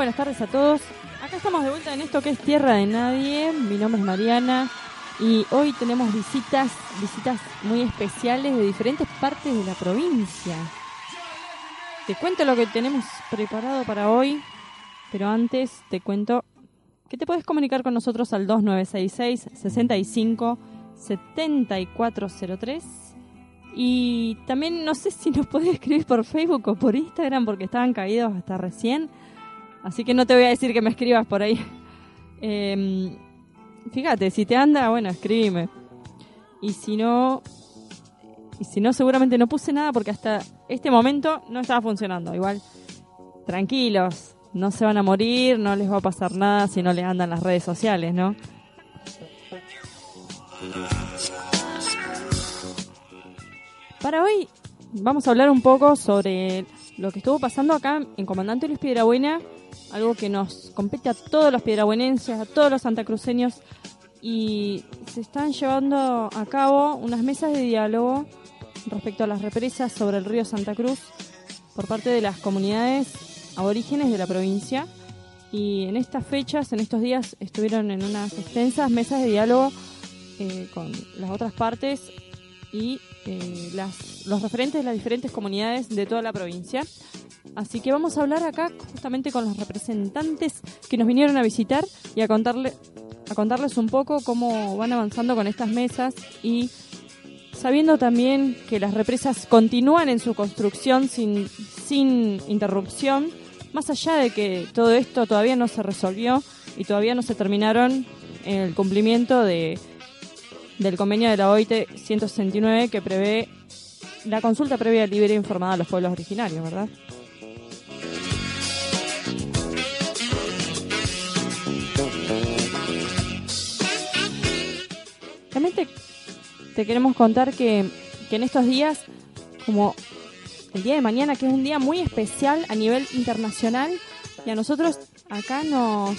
buenas tardes a todos. Acá estamos de vuelta en esto que es Tierra de Nadie. Mi nombre es Mariana y hoy tenemos visitas, visitas muy especiales de diferentes partes de la provincia. Te cuento lo que tenemos preparado para hoy, pero antes te cuento que te puedes comunicar con nosotros al 2966 65 7403 y también no sé si nos podés escribir por Facebook o por Instagram porque estaban caídos hasta recién. Así que no te voy a decir que me escribas por ahí. Em, fíjate, si te anda, bueno, escríbeme. Y si no, y si no, seguramente no puse nada porque hasta este momento no estaba funcionando. Igual, tranquilos, no se van a morir, no les va a pasar nada si no les andan las redes sociales, ¿no? Para hoy vamos a hablar un poco sobre lo que estuvo pasando acá en Comandante Luis Piedrabuena, algo que nos compete a todos los piedrabuenenses, a todos los santacruceños, y se están llevando a cabo unas mesas de diálogo respecto a las represas sobre el río Santa Cruz por parte de las comunidades aborígenes de la provincia. Y en estas fechas, en estos días, estuvieron en unas extensas mesas de diálogo eh, con las otras partes y eh, las, los referentes de las diferentes comunidades de toda la provincia. Así que vamos a hablar acá justamente con los representantes que nos vinieron a visitar y a, contarle, a contarles un poco cómo van avanzando con estas mesas y sabiendo también que las represas continúan en su construcción sin, sin interrupción, más allá de que todo esto todavía no se resolvió y todavía no se terminaron el cumplimiento de del convenio de la OIT 169 que prevé la consulta previa libre e informada a los pueblos originarios, ¿verdad? También te, queremos contar que, que en estos días, como el día de mañana, que es un día muy especial a nivel internacional, y a nosotros acá nos,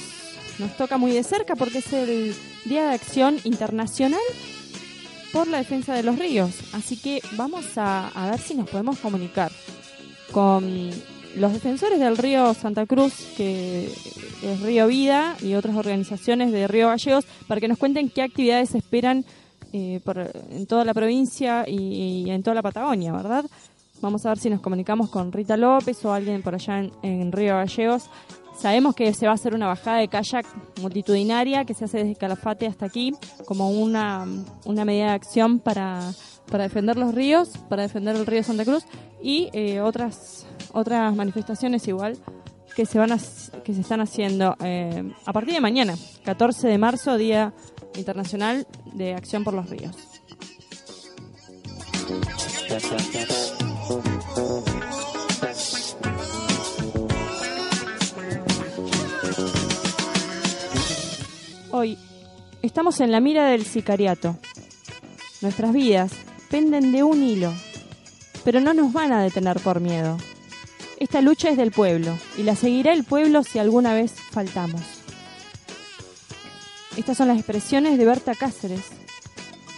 nos toca muy de cerca porque es el Día de Acción Internacional por la defensa de los ríos. Así que vamos a, ver si nos podemos comunicar con los defensores del río Santa Cruz, que es Río Vida, y otras organizaciones de Río Gallegos, para que nos cuenten qué actividades esperan eh, en toda la provincia y, en toda la Patagonia, ¿verdad? Vamos a ver si nos comunicamos con Rita López o alguien por allá en Río Gallegos Sabemos que se va a hacer una bajada de kayak multitudinaria que se hace desde Calafate hasta aquí, como una, una medida de acción para, para defender los ríos, para defender el río Santa Cruz y eh, otras, otras manifestaciones igual que se, van a, que se están haciendo eh, a partir de mañana, 14 de marzo, Día Internacional de Acción por los Ríos. Hoy estamos en la mira del sicariato. Nuestras vidas penden de un hilo, pero no nos van a detener por miedo. Esta lucha es del pueblo y la seguirá el pueblo si alguna vez faltamos. Estas son las expresiones de Berta Cáceres.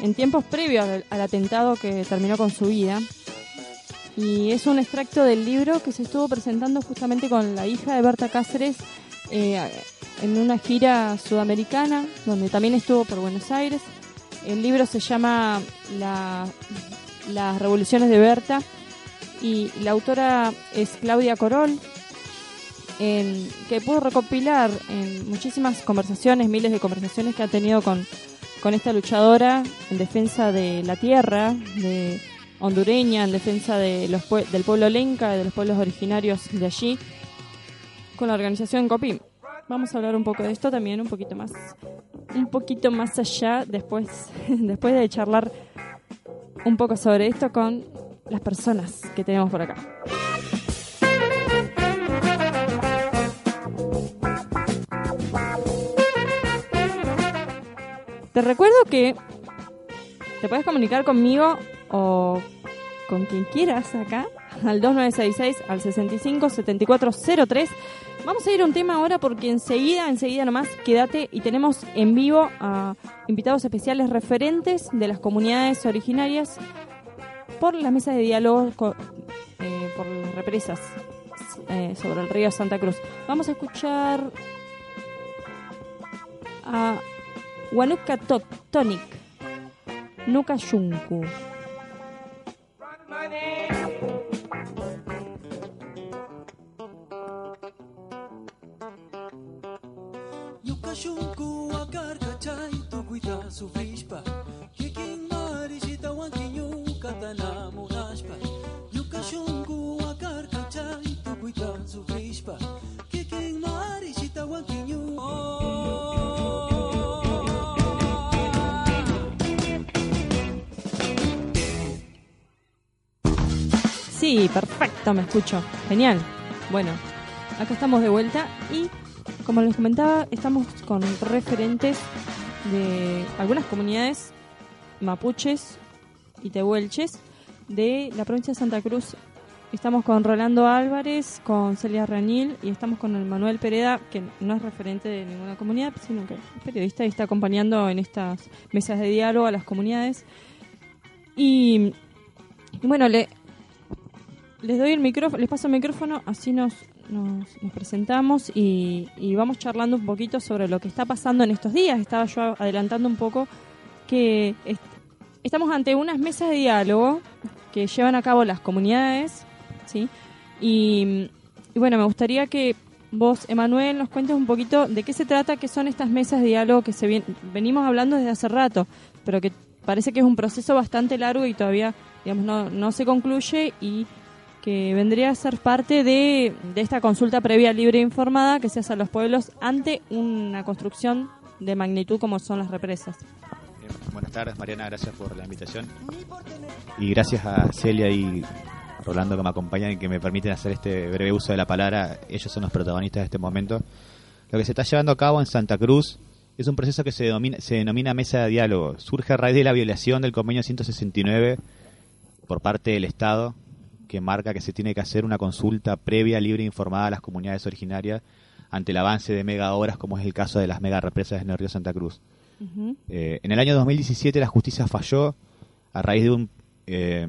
En tiempos previos al atentado que terminó con su vida, y es un extracto del libro que se estuvo presentando justamente con la hija de Berta Cáceres eh, en una gira sudamericana, donde también estuvo por Buenos Aires. El libro se llama Las revoluciones de Berta y la autora es Claudia Corol, que pudo recopilar en muchísimas conversaciones, miles de conversaciones que ha tenido con, con esta luchadora en defensa de la tierra, de hondureña, en defensa de los, del pueblo lenca, de los pueblos originarios de allí, con la organización COPIM. Vamos a hablar un poco de esto también, un poquito más, un poquito más allá, después, después de charlar un poco sobre esto con las personas que tenemos por acá. Te recuerdo que te puedes comunicar conmigo o con quien quieras acá al 2966 al 65 7403. Vamos a ir a un tema ahora porque enseguida, enseguida nomás, quédate y tenemos en vivo a invitados especiales referentes de las comunidades originarias por las mesas de diálogo eh, por las represas eh, sobre el río Santa Cruz. Vamos a escuchar a Wanuka Tonic, Nuka Shunku. Yukashunku akarkachay tukuita sufrishpa Kikin marishita wankinyu katana munashpa Yukashunku akarkachay tukuita sufrishpa Kikin marishita wankinyu Sí, perfecto, me escucho. Genial. Bueno, acá estamos de vuelta y como les comentaba, estamos con referentes de algunas comunidades mapuches y tehuelches de la provincia de Santa Cruz. Estamos con Rolando Álvarez, con Celia Ranil y estamos con el Manuel Pereda, que no es referente de ninguna comunidad, sino que es periodista y está acompañando en estas mesas de diálogo a las comunidades. Y bueno, le, les doy el micrófono, les paso el micrófono, así nos, nos, nos presentamos y, y vamos charlando un poquito sobre lo que está pasando en estos días. Estaba yo adelantando un poco que est- estamos ante unas mesas de diálogo que llevan a cabo las comunidades, ¿sí? Y, y bueno, me gustaría que vos, Emanuel, nos cuentes un poquito de qué se trata, qué son estas mesas de diálogo que se vien- venimos hablando desde hace rato, pero que parece que es un proceso bastante largo y todavía, digamos, no, no se concluye y que vendría a ser parte de, de esta consulta previa libre e informada que se hace a los pueblos ante una construcción de magnitud como son las represas. Buenas tardes, Mariana, gracias por la invitación. Y gracias a Celia y Rolando que me acompañan y que me permiten hacer este breve uso de la palabra. Ellos son los protagonistas de este momento. Lo que se está llevando a cabo en Santa Cruz es un proceso que se denomina mesa de diálogo. Surge a raíz de la violación del convenio 169 por parte del Estado, que marca que se tiene que hacer una consulta previa, libre e informada a las comunidades originarias ante el avance de mega obras, como es el caso de las mega represas en el río Santa Cruz. Eh, en el año 2017 la justicia falló a raíz de, un, eh,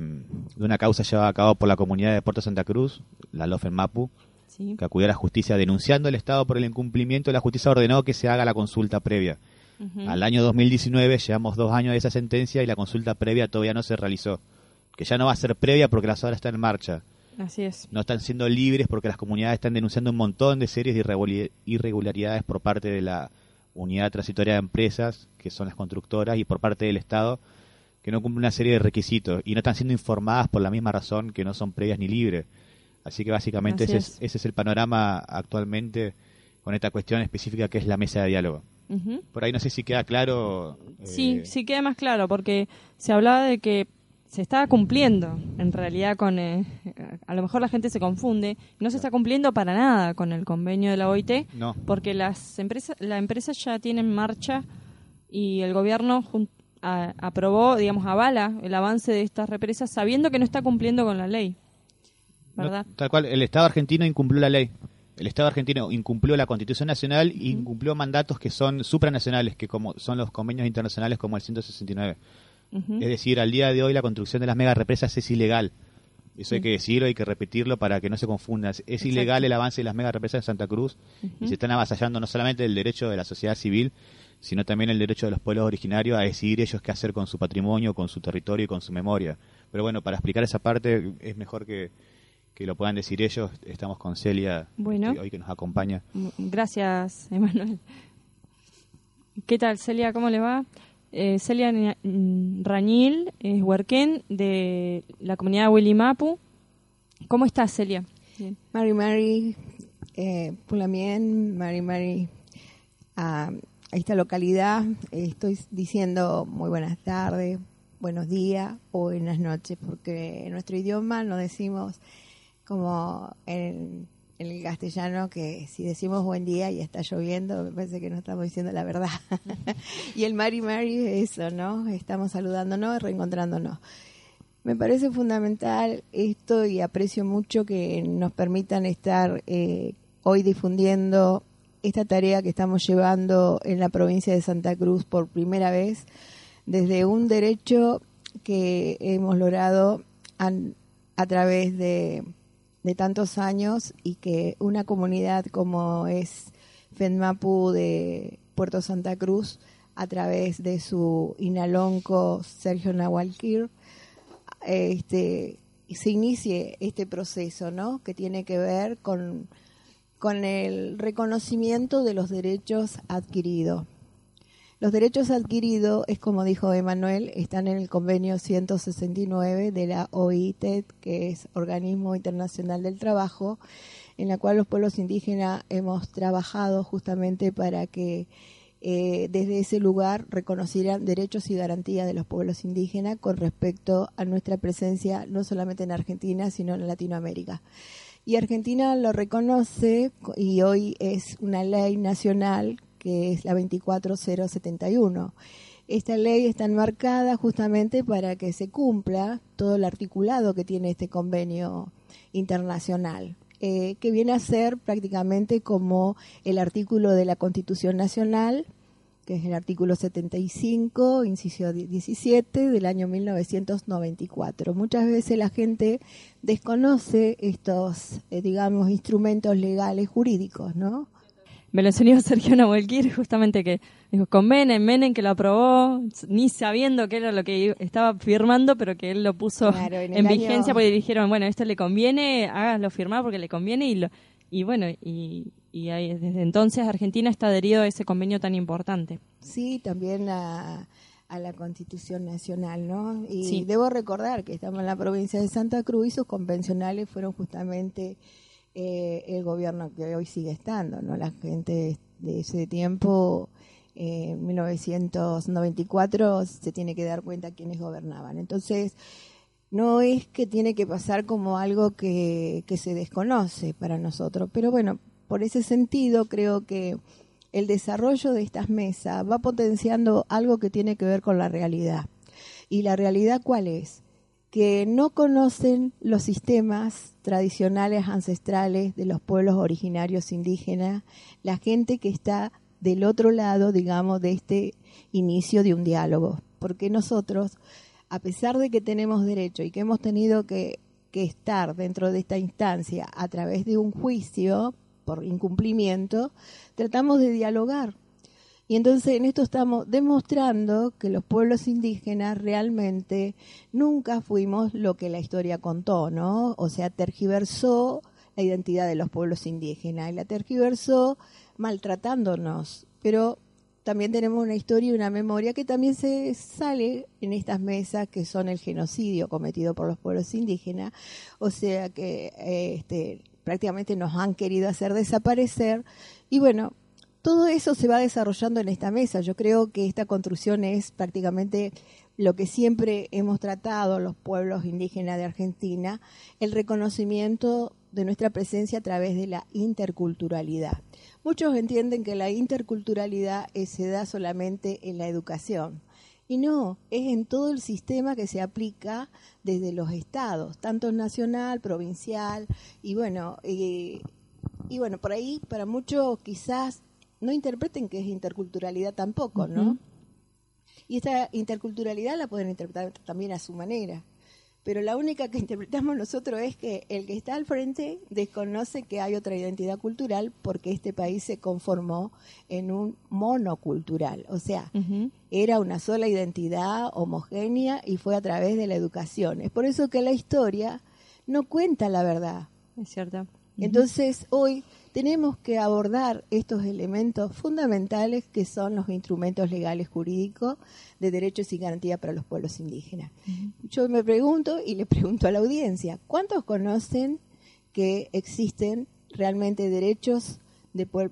de una causa llevada a cabo por la comunidad de Puerto Santa Cruz, la LOFEN Mapu, Sí. que acudió a la justicia denunciando al Estado por el incumplimiento. La justicia ordenó que se haga la consulta previa. Ujú. Al año 2019 llevamos dos años de esa sentencia y la consulta previa todavía no se realizó. Que ya no va a ser previa porque las obras están en marcha. Así es. No están siendo libres porque las comunidades están denunciando un montón de series de irregularidades por parte de la unidad transitoria de empresas, que son las constructoras, y por parte del Estado, que no cumplen una serie de requisitos y no están siendo informadas por la misma razón que no son previas ni libres. Así que básicamente Así ese es. es. ese es el panorama actualmente con esta cuestión específica que es la mesa de diálogo. Por ahí no sé si queda claro. Sí, eh, sí queda más claro, porque se hablaba de que se estaba cumpliendo, en realidad, con. eh, a lo mejor la gente se confunde, no se está cumpliendo para nada con el convenio de la OIT, No. porque las empresas, la empresa ya tiene en marcha y el gobierno a- aprobó, digamos, avala el avance de estas represas sabiendo que no está cumpliendo con la ley. No, ¿Verdad? tal cual, el Estado argentino incumplió la ley. El Estado argentino incumplió la Constitución Nacional e incumplió mandatos que son supranacionales, que como son los convenios internacionales como el 169. Es decir, al día de hoy la construcción de las mega represas es ilegal. Eso hay que decirlo, hay que repetirlo para que no se confunda. Es- ilegal el avance de las mega represas de Santa Cruz y se están avasallando no solamente el derecho de la sociedad civil, sino también el derecho de los pueblos originarios a decidir ellos qué hacer con su patrimonio, con su territorio y con su memoria. Pero bueno, para explicar esa parte es mejor que, que lo puedan decir ellos. Estamos con Celia Bueno. que hoy que nos acompaña. Gracias, Emanuel. ¿Qué tal, Celia? ¿Cómo le va? Eh, Celia Rañil es huerquén de la comunidad Willimapu. ¿Cómo estás, Celia? Bien. Mari Mari, eh, Pulamien, Mari Mari, a, esta localidad estoy diciendo muy buenas tardes, buenos días o buenas noches, porque en nuestro idioma no decimos como en el castellano que si decimos buen día y está lloviendo, me parece que no estamos diciendo la verdad. y el Mari Mari es eso, ¿no? Estamos saludándonos, reencontrándonos. Me parece fundamental esto y aprecio mucho que nos permitan estar eh, hoy difundiendo esta tarea que estamos llevando en la provincia de Santa Cruz por primera vez desde un derecho que hemos logrado a través de de tantos años y que una comunidad como es FENMAPU de Puerto Santa Cruz, a través de su inalonco Sergio Nahualquir, este, se inicie este proceso, ¿no? Que tiene que ver con, con el reconocimiento de los derechos adquiridos. Los derechos adquiridos, es como dijo Emanuel, están en el convenio 169 de la OIT, que es Organismo Internacional del Trabajo, en la cual los pueblos indígenas hemos trabajado justamente para que eh, desde ese lugar reconocieran derechos y garantías de los pueblos indígenas con respecto a nuestra presencia no solamente en Argentina, sino en Latinoamérica. Y Argentina lo reconoce y hoy es una ley nacional que es la 24071. Esta ley está enmarcada justamente para que se cumpla todo el articulado que tiene este convenio internacional. Eh, que viene a ser prácticamente como el artículo de la Constitución Nacional, que es el artículo 75, inciso 17 del año 1994. Muchas veces la gente desconoce estos, eh, digamos, instrumentos legales jurídicos, ¿no? Me lo enseñó Sergio Nahuelquir, justamente que dijo con Menem, Menem que lo aprobó, ni sabiendo que era lo que estaba firmando, pero que él lo puso en, vigencia porque dijeron, bueno, esto le conviene, hágaslo firmar porque le conviene y lo, y bueno, y, y desde entonces Argentina está adherido a ese convenio tan importante. Sí, también a, a la Constitución Nacional, ¿no? Y debo recordar que estamos en la provincia de Santa Cruz y sus convencionales fueron justamente eh, el gobierno que hoy sigue estando, ¿no? La gente de ese tiempo, eh, 1994, se tiene que dar cuenta quiénes gobernaban. Entonces, no es que tiene que pasar como algo que, que se desconoce para nosotros, pero bueno, por ese sentido creo que el desarrollo de estas mesas va potenciando algo que tiene que ver con la realidad. ¿Y la realidad cuál es? Que no conocen los sistemas tradicionales ancestrales de los pueblos originarios indígenas, la gente que está del otro lado, digamos, de este inicio de un diálogo. Porque nosotros, a pesar de que tenemos derecho y que hemos tenido que, estar dentro de esta instancia a través de un juicio por incumplimiento, tratamos de dialogar y entonces en esto estamos demostrando que los pueblos indígenas realmente nunca fuimos lo que la historia contó, ¿no? O sea, tergiversó la identidad de los pueblos indígenas y la tergiversó maltratándonos. Pero también tenemos una historia y una memoria que también se sale en estas mesas que son el genocidio cometido por los pueblos indígenas, o sea que este, prácticamente nos han querido hacer desaparecer y bueno, todo eso se va desarrollando en esta mesa. Yo creo que esta construcción es prácticamente lo que siempre hemos tratado los pueblos indígenas de Argentina, el reconocimiento de nuestra presencia a través de la interculturalidad. Muchos entienden que la interculturalidad se da solamente en la educación. Y no, es en todo el sistema que se aplica desde los estados, tanto nacional, provincial, y bueno, eh, y bueno, por ahí para muchos quizás no interpreten que es interculturalidad tampoco, ¿no? Y esta interculturalidad la pueden interpretar también a su manera. Pero la única que interpretamos nosotros es que el que está al frente desconoce que hay otra identidad cultural porque este país se conformó en un monocultural. O sea, era una sola identidad homogénea y fue a través de la educación. Es por eso que la historia no cuenta la verdad. Es cierto. Entonces, hoy tenemos que abordar estos elementos fundamentales que son los instrumentos legales jurídicos de derechos y garantías para los pueblos indígenas. Yo me pregunto y le pregunto a la audiencia, ¿cuántos conocen que existen realmente derechos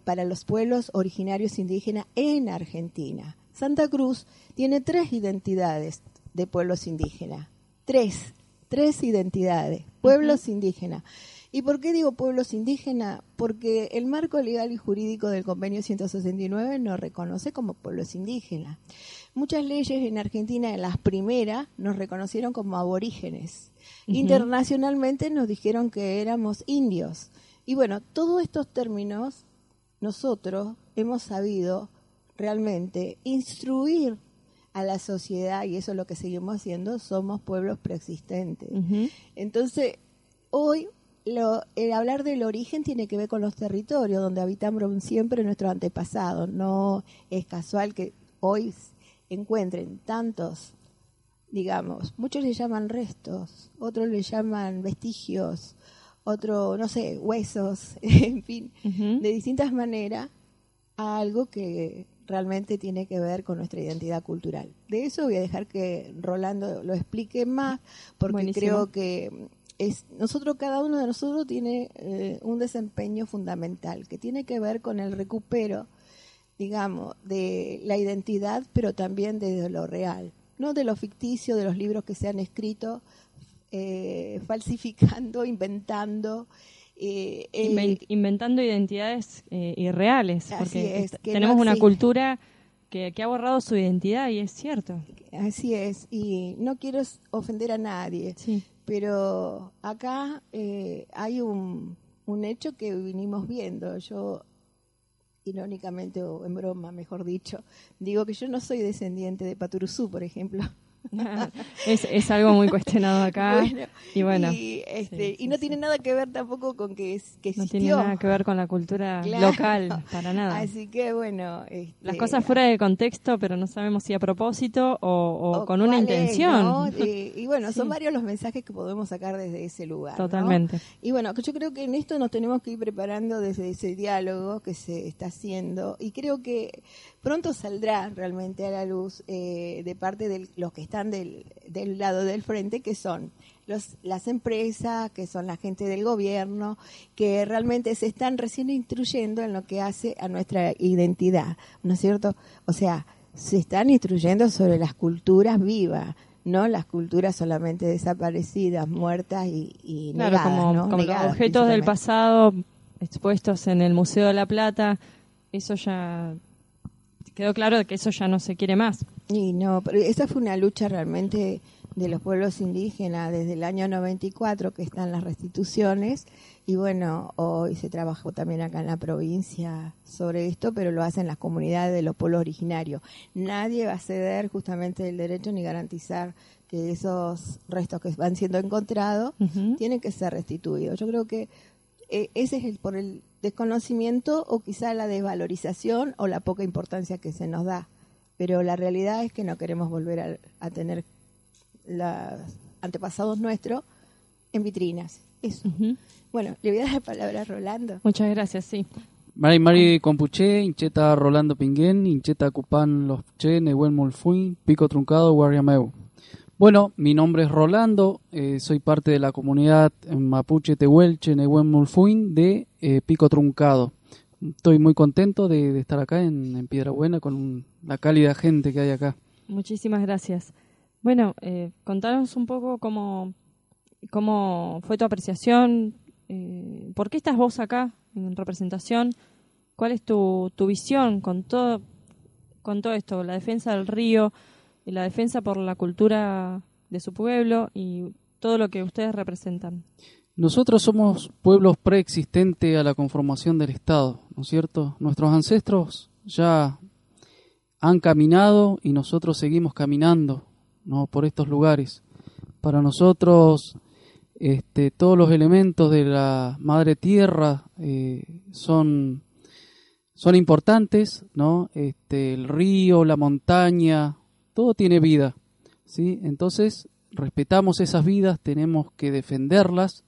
para los pueblos originarios indígenas en Argentina? Santa Cruz tiene tres identidades de pueblos indígenas. Tres, tres identidades, pueblos indígenas. ¿Y por qué digo pueblos indígenas? Porque el marco legal y jurídico del convenio 169 nos reconoce como pueblos indígenas. Muchas leyes en Argentina, las primeras, nos reconocieron como aborígenes. Internacionalmente nos dijeron que éramos indios. Y bueno, todos estos términos nosotros hemos sabido realmente instruir a la sociedad, y eso es lo que seguimos haciendo, somos pueblos preexistentes. Entonces, hoy lo, el hablar del origen tiene que ver con los territorios donde habitaron siempre nuestros antepasados. No es casual que hoy encuentren tantos, digamos, muchos le llaman restos, otros le llaman vestigios, otros, no sé, huesos, en fin, de distintas maneras a algo que realmente tiene que ver con nuestra identidad cultural. De eso voy a dejar que Rolando lo explique más, porque Buenísimo. creo que es nosotros cada uno de nosotros tiene eh, un desempeño fundamental que tiene que ver con el recupero, digamos, de la identidad, pero también de lo real, no de lo ficticio, de los libros que se han escrito eh, falsificando, inventando. eh, Inven- inventando identidades irreales, porque es, no tenemos una cultura que, que ha borrado su identidad y es cierto. Así es, y no quiero ofender a nadie, Sí. Pero acá eh, hay un, un hecho que vinimos viendo. Yo, irónicamente o en broma, mejor dicho, digo que yo no soy descendiente de Paturuzú, por ejemplo. es, es algo muy cuestionado acá. Bueno, y bueno, y, este, sí, y no sí, tiene nada que ver tampoco con que, es, que no existió. tiene nada que ver con la cultura Claro. local, para nada. Así que bueno, este, Las cosas fuera de contexto, pero no sabemos si a propósito o, o o con una cuál es, intención. ¿no? Y, y bueno, son varios los mensajes que podemos sacar desde ese lugar. ¿no? Totalmente. Y bueno, yo creo que en esto nos tenemos que ir preparando desde ese diálogo que se está haciendo y creo que pronto saldrá realmente a la luz eh, de parte de los que están del, del lado del frente, que son los, las empresas, que son la gente del gobierno, que realmente se están recién instruyendo en lo que hace a nuestra identidad, ¿no es cierto? O sea, se están instruyendo sobre las culturas vivas, no las culturas solamente desaparecidas, muertas y, y Claro, negadas, como, ¿no? como Negadas objetos del pasado expuestos en el Museo de la Plata, eso ya quedó claro que eso ya no se quiere más. Y no, pero esa fue una lucha realmente de los pueblos indígenas desde el año 94 que están las restituciones y bueno, hoy se trabajó también acá en la provincia sobre esto, pero lo hacen las comunidades de los pueblos originarios. Nadie va a ceder justamente el derecho ni garantizar que esos restos que van siendo encontrados tienen que ser restituidos. Yo creo que eh, ese es el por el desconocimiento o quizá la desvalorización o la poca importancia que se nos da. Pero la realidad es que no queremos volver a, a tener los antepasados nuestros en vitrinas. Eso. Bueno, le voy a dar la palabra a Rolando. Muchas gracias, sí. Mari Mari Compuché, Incheta Rolando Pinguén, Incheta Cupán Los Che, Nehuen Mulfuin, Pico Truncado, Guarriameu. Bueno, mi nombre es Rolando, eh, soy parte de la comunidad Mapuche Tehuelche, Nehuen Mulfuin de eh, Pico Truncado. Estoy muy contento de, estar acá en, en Piedra Buena con la cálida gente que hay acá. Muchísimas gracias. Bueno, eh, contanos un poco cómo, cómo fue tu apreciación, eh, por qué estás vos acá en representación, cuál es tu, tu visión con todo, con todo esto, la defensa del río, y la defensa por la cultura de su pueblo y todo lo que ustedes representan. Nosotros somos pueblos preexistentes a la conformación del Estado, ¿no es cierto? Nuestros ancestros ya han caminado y nosotros seguimos caminando, ¿no? Por estos lugares. Para nosotros, este, todos los elementos de la madre tierra eh, son, son importantes, ¿no? Este, el río, la montaña, todo tiene vida, ¿sí? Entonces, respetamos esas vidas, tenemos que defenderlas.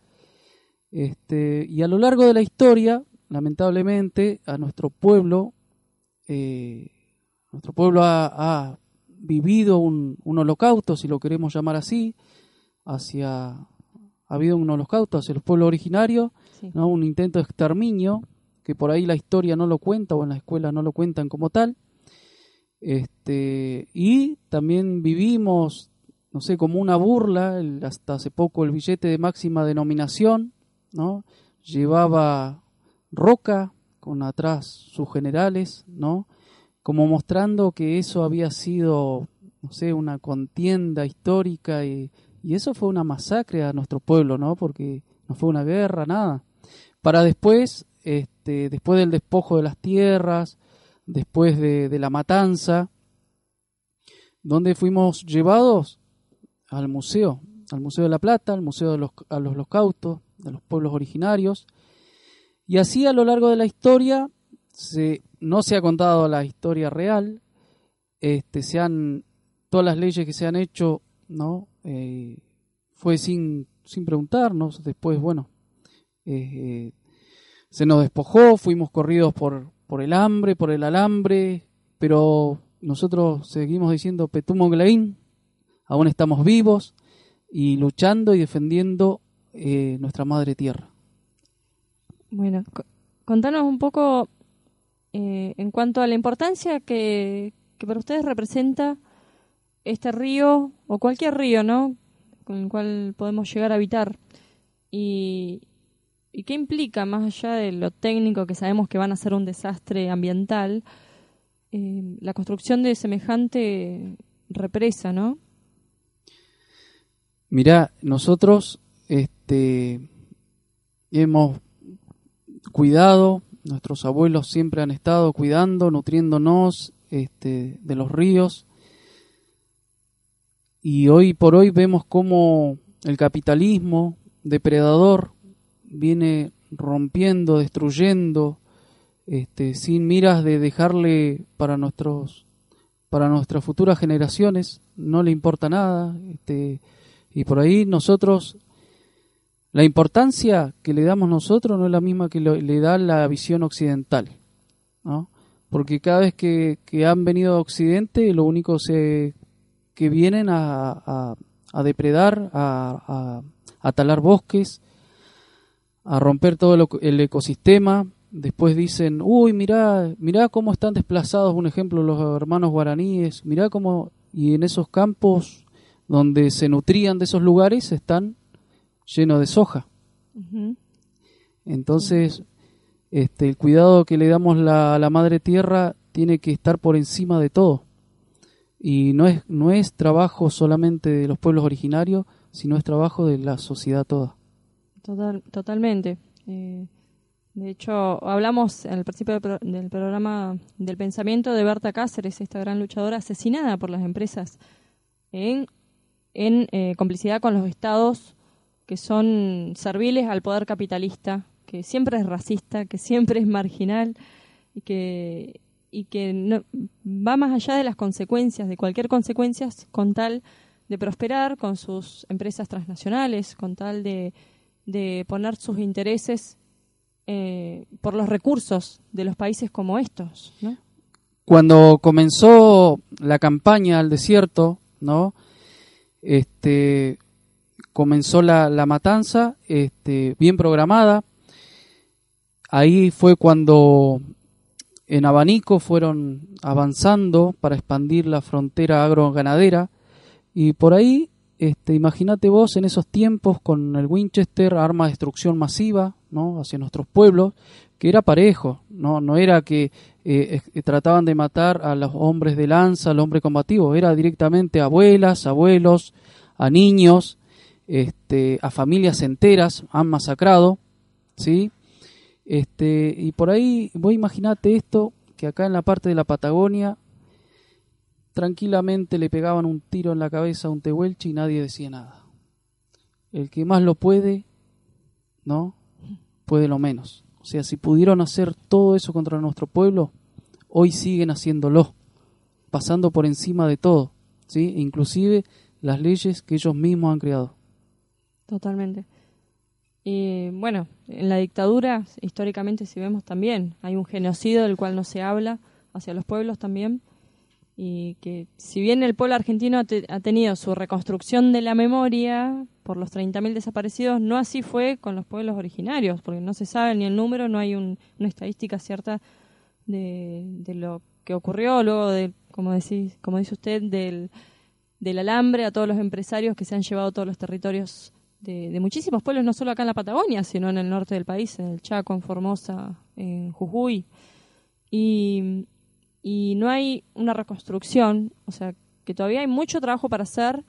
Este, y a lo largo de la historia, lamentablemente, a nuestro pueblo, eh, nuestro pueblo ha, ha vivido un, un holocausto, si lo queremos llamar así, hacia, ha habido un holocausto hacia los pueblos originarios, Sí. ¿no? un intento de exterminio, que por ahí la historia no lo cuenta o en la escuela no lo cuentan como tal. Este, y también vivimos, no sé, como una burla, hasta hace poco el billete de máxima denominación, ¿no? Llevaba roca con atrás sus generales, ¿no? Como mostrando que eso había sido, no sé, una contienda histórica y, y eso fue una masacre a nuestro pueblo, ¿no? Porque no fue una guerra, nada. Para después, este, después del despojo de las tierras, después de, de la matanza, donde fuimos llevados al museo, al Museo de la Plata, al Museo de los, a los Holocausto, de los pueblos originarios. Y así a lo largo de la historia se, no se ha contado la historia real, este, se han, todas las leyes que se han hecho, ¿no? Eh, fue sin, sin preguntarnos, después, bueno, eh, se nos despojó, fuimos corridos por, por el hambre, por el alambre, pero nosotros seguimos diciendo Petumo Glaín, aún estamos vivos y luchando y defendiendo eh, nuestra madre tierra. Bueno, contanos un poco eh, en cuanto a la importancia que, que, para ustedes representa este río o cualquier río, ¿no? Con el cual podemos llegar a habitar. Y, y qué implica, más allá de lo técnico que sabemos que van a ser un desastre ambiental, eh, la construcción de semejante represa, ¿no? Mirá, nosotros este, hemos cuidado, nuestros abuelos siempre han estado cuidando, nutriéndonos este, de los ríos. Y hoy por hoy vemos cómo el capitalismo depredador viene rompiendo, destruyendo, este, sin miras de dejarle para nuestros para nuestras futuras generaciones, no le importa nada, este, y por ahí nosotros la importancia que le damos nosotros no es la misma que le da la visión occidental, ¿no? Porque cada vez que, han venido a Occidente, lo único que vienen a, a, depredar, a, a, talar bosques, a romper todo el, ecosistema. Después dicen, uy, mirá, mirá cómo están desplazados, un ejemplo, los hermanos guaraníes, mirá cómo, y en esos campos donde se nutrían de esos lugares están lleno de soja. Entonces, este, el cuidado que le damos a la madre tierra tiene que estar por encima de todo. Y no es, no es trabajo solamente de los pueblos originarios, sino es trabajo de la sociedad toda. Total, totalmente. Eh, de hecho, hablamos el principio del, programa del pensamiento de Berta Cáceres, esta gran luchadora asesinada por las empresas en, en eh, complicidad con los estados que son serviles al poder capitalista, que siempre es racista, que siempre es marginal y que, y que no, va más allá de las consecuencias, de cualquier consecuencia, con tal de prosperar con sus empresas transnacionales, con tal de, de poner sus intereses eh, por los recursos de los países como estos. Cuando comenzó la campaña al desierto, ¿no? Este, comenzó la, la matanza este, bien programada. Ahí fue cuando en Abanico fueron avanzando para expandir la frontera agroganadera y por ahí, este, imagínate vos en esos tiempos con el Winchester, arma de destrucción masiva, ¿no? hacia nuestros pueblos, que era parejo, no, no era que eh, trataban de matar a los hombres de lanza, al hombre combativo, era directamente a abuelas, abuelos, a niños, este, a familias enteras han masacrado. Este, y por ahí, vos imaginate esto, que acá en la parte de la Patagonia, tranquilamente le pegaban un tiro en la cabeza a un tehuelche y nadie decía nada. El que más lo puede, ¿no? Puede lo menos. O sea, si pudieron hacer todo eso contra nuestro pueblo, hoy siguen haciéndolo, pasando por encima de todo, ¿sí? Inclusive las leyes que ellos mismos han creado. Totalmente. Y bueno, en la dictadura, históricamente, si vemos también, hay un genocidio del cual no se habla hacia los pueblos también. Y que si bien el pueblo argentino ha, tenido su reconstrucción de la memoria por los 30.000 desaparecidos, no así fue con los pueblos originarios, porque no se sabe ni el número, no hay una estadística cierta de, de, lo que ocurrió luego de, como, decís, como dice usted, del, del alambre a todos los empresarios que se han llevado todos los territorios de, muchísimos pueblos, no solo acá en la Patagonia, sino en el norte del país, en el Chaco, en Formosa, en Jujuy. Y, y no hay una reconstrucción, o sea, que todavía hay mucho trabajo para hacer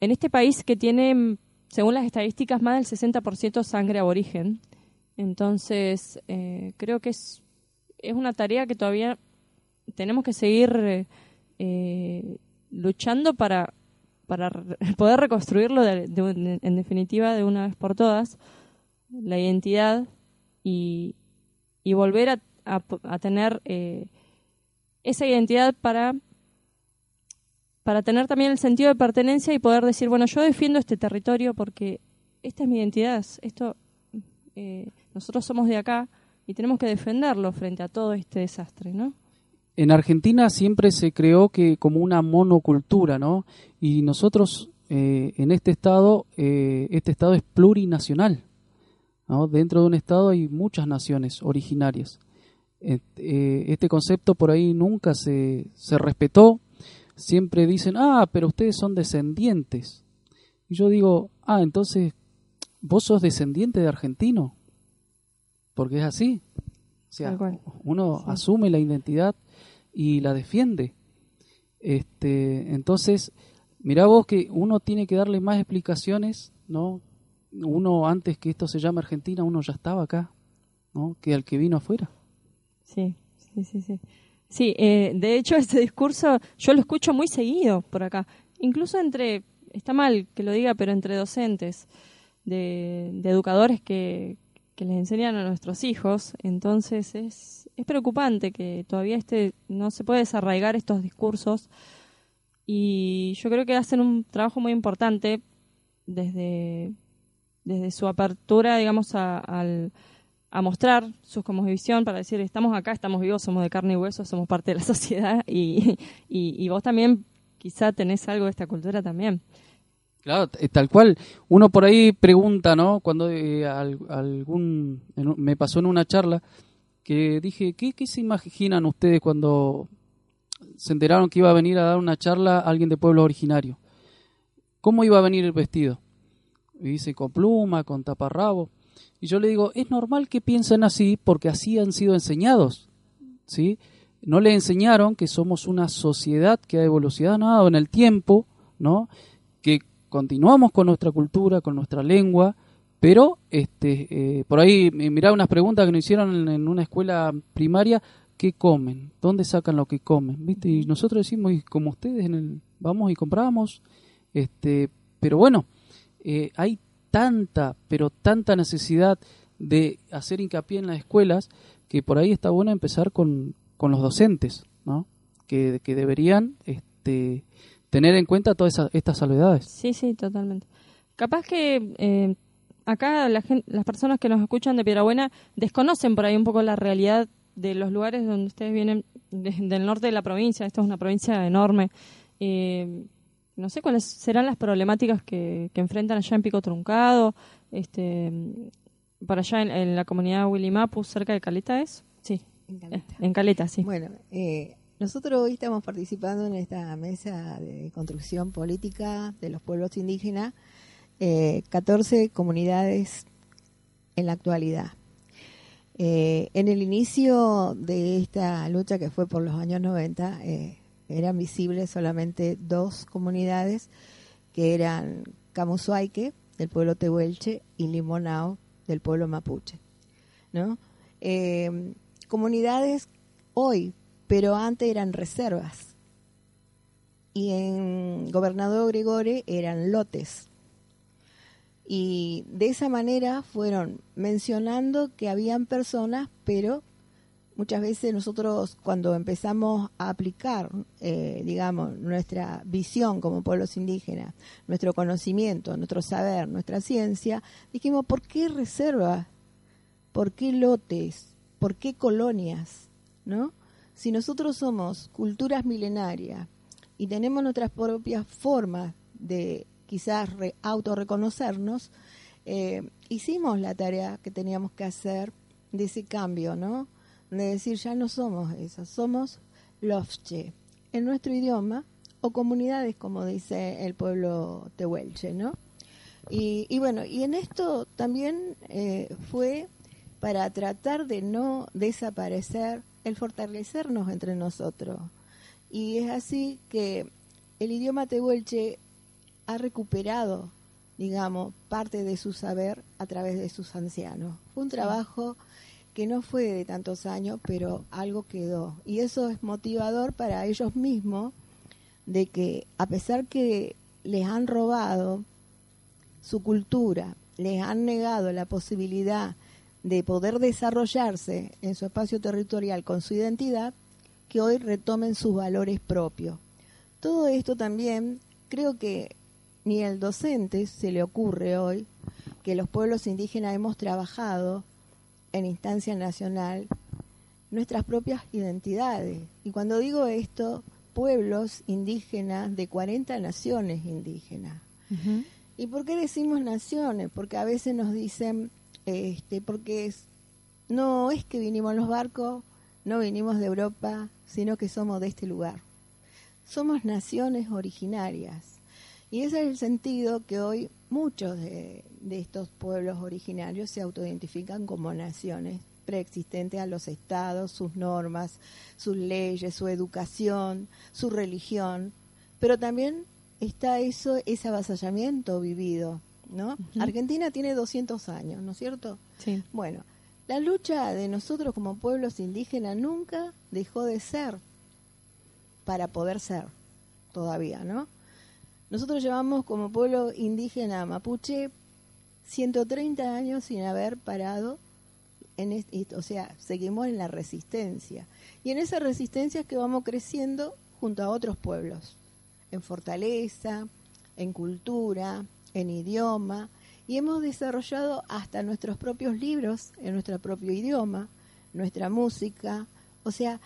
en este país que tiene, según las estadísticas, más del 60% sangre aborigen. Entonces, eh, creo que es, es una tarea que todavía tenemos que seguir eh, luchando para para poder reconstruirlo de- en definitiva de una vez por todas, la identidad y, y volver a, a tener eh, esa identidad para para tener también el sentido de pertenencia y poder decir, bueno, yo defiendo este territorio porque esta es mi identidad, esto eh, nosotros somos de acá y tenemos que defenderlo frente a todo este desastre, ¿no? En Argentina siempre se creó que como una monocultura, ¿no? Y nosotros eh, en este estado, eh, este estado es plurinacional, ¿no? Dentro de un estado hay muchas naciones originarias. Eh, Este concepto por ahí nunca se, se respetó. Siempre dicen, ah, pero ustedes son descendientes. Y yo digo, ah, entonces, ¿vos sos descendiente de argentino? Porque es así. O sea, uno Sí. asume la identidad y la defiende. Este, entonces, mirá vos que uno tiene que darle más explicaciones, ¿no? Uno antes que esto se llame Argentina, uno ya estaba acá, ¿no? Que al que vino afuera. Sí, sí, sí, sí. Sí, eh, de hecho este discurso yo lo escucho muy seguido por acá, incluso entre, está mal que lo diga, pero entre docentes, de, de educadores que, que les enseñan a nuestros hijos, entonces es, preocupante que todavía este no se puede desarraigar estos discursos y yo creo que hacen un trabajo muy importante desde, desde su apertura, digamos, al, a mostrar su cosmovisión para decir, estamos acá, estamos vivos, somos de carne y hueso, somos parte de la sociedad y, y, vos también quizá tenés algo de esta cultura también. Claro, tal cual. Uno por ahí pregunta, ¿no? Cuando eh, al- algún me pasó en una charla que dije, ¿qué, ¿qué se imaginan ustedes cuando se enteraron que iba a venir a dar una charla alguien de pueblo originario? ¿Cómo iba a venir el vestido? Y dice, con pluma, con taparrabo. Y yo le digo, es normal que piensen así porque así han sido enseñados, ¿sí? No le enseñaron que somos una sociedad que ha evolucionado en el tiempo, ¿no? Que continuamos con nuestra cultura, con nuestra lengua, pero este, eh, por ahí eh, mirá unas preguntas que nos hicieron en, una escuela primaria, ¿qué comen? ¿Dónde sacan lo que comen? ¿Viste? Y nosotros decimos, y como ustedes en el, vamos y compramos, este, pero bueno, eh, hay tanta, pero tanta necesidad de hacer hincapié en las escuelas que por ahí está bueno empezar con, con los docentes, ¿no? Que, que deberían este, tener en cuenta todas esas, estas salvedades. Sí, sí, totalmente. Capaz que eh, acá la gen- las personas que nos escuchan de Piedrabuena desconocen por ahí un poco la realidad de los lugares donde ustedes vienen de- del norte de la provincia. Esta es una provincia enorme. Eh, no sé cuáles serán las problemáticas que, que enfrentan allá en Pico Truncado, este, para allá en, en la comunidad Willimapu, cerca de Caleta, ¿es? Sí, En eh, Caleta. en Caleta, sí. Bueno, eh, nosotros hoy estamos participando en esta mesa de construcción política de los pueblos indígenas, eh, 14 comunidades en la actualidad. Eh, en el inicio de esta lucha que fue por los años 90, eh, eran visibles solamente dos comunidades, que eran Camusuaique, del pueblo Tehuelche, y Limonao, del pueblo Mapuche. ¿no? Eh, comunidades hoy, pero antes eran reservas. Y en Gobernador Gregore eran lotes. Y de esa manera fueron mencionando que habían personas, pero muchas veces nosotros cuando empezamos a aplicar, eh, digamos, nuestra visión como pueblos indígenas, nuestro conocimiento, nuestro saber, nuestra ciencia, dijimos, ¿por qué reservas? ¿Por qué lotes? ¿Por qué colonias? ¿No? Si nosotros somos culturas milenarias y tenemos nuestras propias formas de quizás re, autorreconocernos, eh, hicimos la tarea que teníamos que hacer de ese cambio, ¿no? De decir, ya no somos eso, somos Lofche, en nuestro idioma, o comunidades, como dice el pueblo tehuelche, ¿no? Y, y bueno, y en esto también eh, fue para tratar de no desaparecer el fortalecernos entre nosotros. Y es así que el idioma tehuelche ha recuperado, digamos, parte de su saber a través de sus ancianos. Fue un trabajo que no fue de tantos años, pero algo quedó. Y eso es motivador para ellos mismos de que a pesar que les han robado su cultura, les han negado la posibilidad de poder desarrollarse en su espacio territorial con su identidad, que hoy retomen sus valores propios. Todo esto también creo que ni al docente se le ocurre hoy que los pueblos indígenas hemos trabajado en instancia nacional nuestras propias identidades. Y cuando digo esto, pueblos indígenas de 40 naciones indígenas. ¿Y por qué decimos naciones? Porque a veces nos dicen, este, porque es, no es que vinimos en los barcos, no vinimos de Europa, sino que somos de este lugar. Somos naciones originarias. Y ese es el sentido que hoy muchos de, de estos pueblos originarios se autoidentifican como naciones preexistentes a los estados, sus normas, sus leyes, su educación, su religión, pero también está eso, ese avasallamiento vivido, ¿no? Argentina tiene 200 años, ¿no es cierto? Sí. Bueno, la lucha de nosotros como pueblos indígenas nunca dejó de ser para poder ser todavía, ¿no? Nosotros llevamos como pueblo indígena mapuche 130 años sin haber parado en o sea, seguimos en la resistencia. Y en esa resistencia es que vamos creciendo junto a otros pueblos, en fortaleza, en cultura, en idioma, y hemos desarrollado hasta nuestros propios libros en nuestro propio idioma, nuestra música, o sea,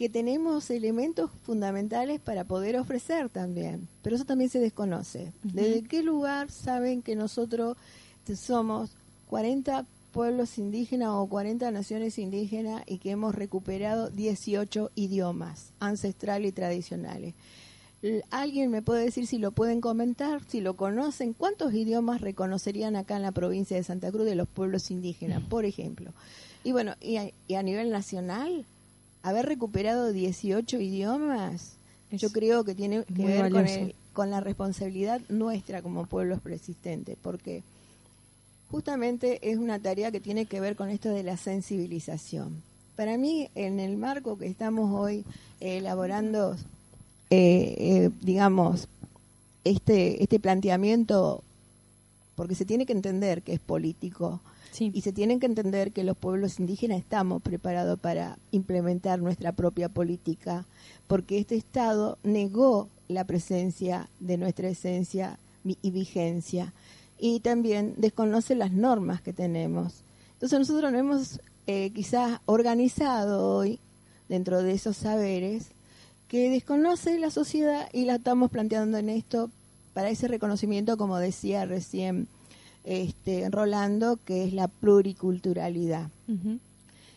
que tenemos elementos fundamentales para poder ofrecer también, pero eso también se desconoce. ¿Desde qué lugar saben que nosotros somos 40 pueblos indígenas o 40 naciones indígenas y que hemos recuperado 18 idiomas ancestrales y tradicionales. ¿Alguien me puede decir si lo pueden comentar, si lo conocen? ¿Cuántos idiomas reconocerían acá en la provincia de Santa Cruz de los pueblos indígenas, por ejemplo? Y bueno, y a, nivel nacional, haber recuperado 18 idiomas, yo creo que tiene que ver con, con la responsabilidad nuestra como pueblos persistentes, porque justamente es una tarea que tiene que ver con esto de la sensibilización. Para mí, en el marco que estamos hoy elaborando, eh, eh, digamos, este, este planteamiento, porque se tiene que entender que es político, y se tiene que entender que los pueblos indígenas estamos preparados para implementar nuestra propia política, porque este Estado negó la presencia de nuestra esencia y vigencia y también desconoce las normas que tenemos. Entonces nosotros nos hemos eh, quizás organizado hoy dentro de esos saberes que desconoce la sociedad y la estamos planteando en esto para ese reconocimiento, como decía recién este, Rolando, que es la pluriculturalidad.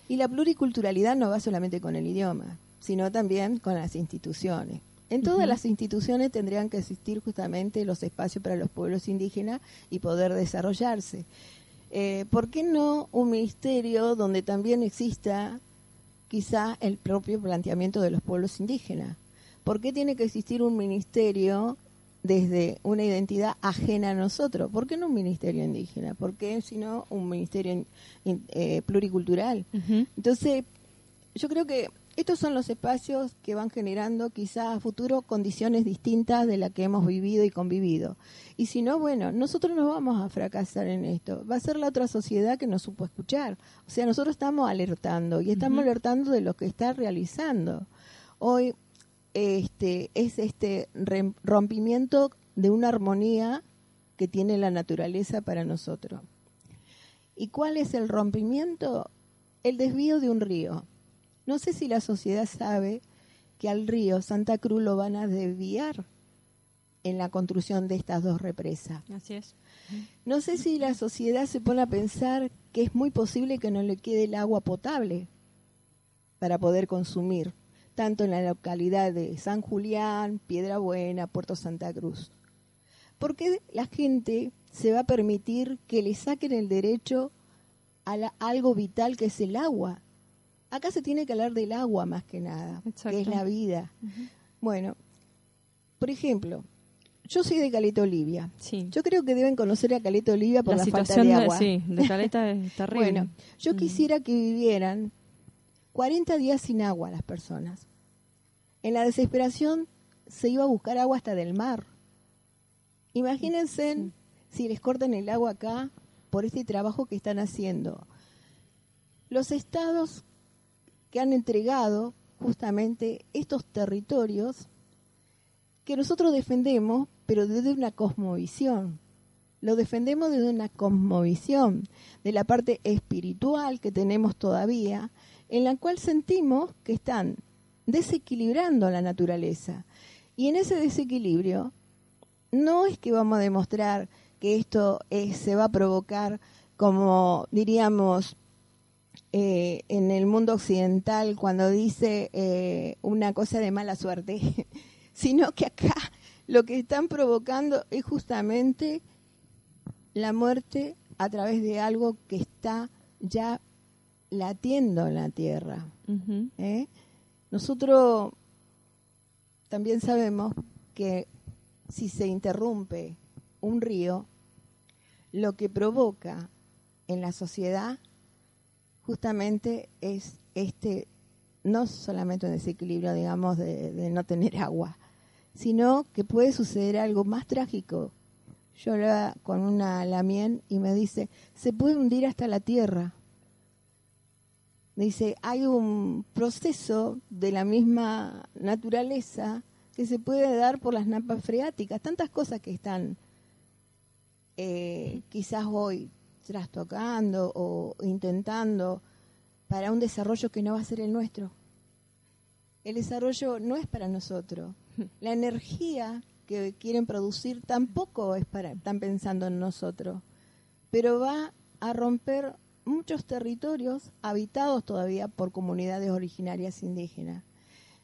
Y la pluriculturalidad no va solamente con el idioma, sino también con las instituciones. En todas las instituciones tendrían que existir justamente los espacios para los pueblos indígenas y poder desarrollarse. Eh, ¿Por qué no un ministerio donde también exista quizá el propio planteamiento de los pueblos indígenas? ¿Por qué tiene que existir un ministerio desde una identidad ajena a nosotros? ¿Por qué no un ministerio indígena? ¿Por qué sino un ministerio eh, pluricultural? Entonces, yo creo que estos son los espacios que van generando quizás a futuro condiciones distintas de las que hemos vivido y convivido. Y si no, bueno, nosotros no vamos a fracasar en esto. Va a ser la otra sociedad que nos supo escuchar. O sea, nosotros estamos alertando y estamos alertando de lo que está realizando. Hoy este es este rompimiento de una armonía que tiene la naturaleza para nosotros. ¿Y cuál es el rompimiento? El desvío de un río no sé si la sociedad sabe que al río Santa Cruz lo van a desviar en la construcción de estas dos represas. Así es. No sé si la sociedad se pone a pensar que es muy posible que no le quede el agua potable para poder consumir, tanto en la localidad de San Julián, Piedra Buena, Puerto Santa Cruz. ¿Por qué la gente se va a permitir que le saquen el derecho a algo vital que es el agua? Acá se tiene que hablar del agua más que nada, que es la vida. Bueno, por ejemplo, yo soy de Caleta Olivia. Sí. Yo creo que deben conocer a Caleta Olivia por la, falta de agua. sí, de Caleta es terrible. bueno, yo quisiera que vivieran 40 días sin agua las personas. En la desesperación se iba a buscar agua hasta del mar. Imagínense si les cortan el agua acá por este trabajo que están haciendo. Los estados que han entregado justamente estos territorios que nosotros defendemos, pero desde una cosmovisión. Lo defendemos desde una cosmovisión, de la parte espiritual que tenemos todavía, en la cual sentimos que están desequilibrando la naturaleza. Y en ese desequilibrio no es que vamos a demostrar que esto se va a provocar como diríamos eh, en el mundo occidental cuando dice eh, una cosa de mala suerte, sino que acá lo que están provocando es justamente la muerte a través de algo que está ya latiendo en la tierra. ¿eh? Nosotros también sabemos que si se interrumpe un río, lo que provoca en la sociedad justamente es este, no solamente un desequilibrio, digamos, de, no tener agua, sino que puede suceder algo más trágico. Yo hablaba con una lamien y me dice, se puede hundir hasta la tierra. Dice, hay un proceso de la misma naturaleza que se puede dar por las napas freáticas, tantas cosas que están eh, quizás hoy trastocando o intentando para un desarrollo que no va a ser el nuestro. El desarrollo no es para nosotros. La energía que quieren producir tampoco es para, están pensando en nosotros, pero va a romper muchos territorios habitados todavía por comunidades originarias indígenas.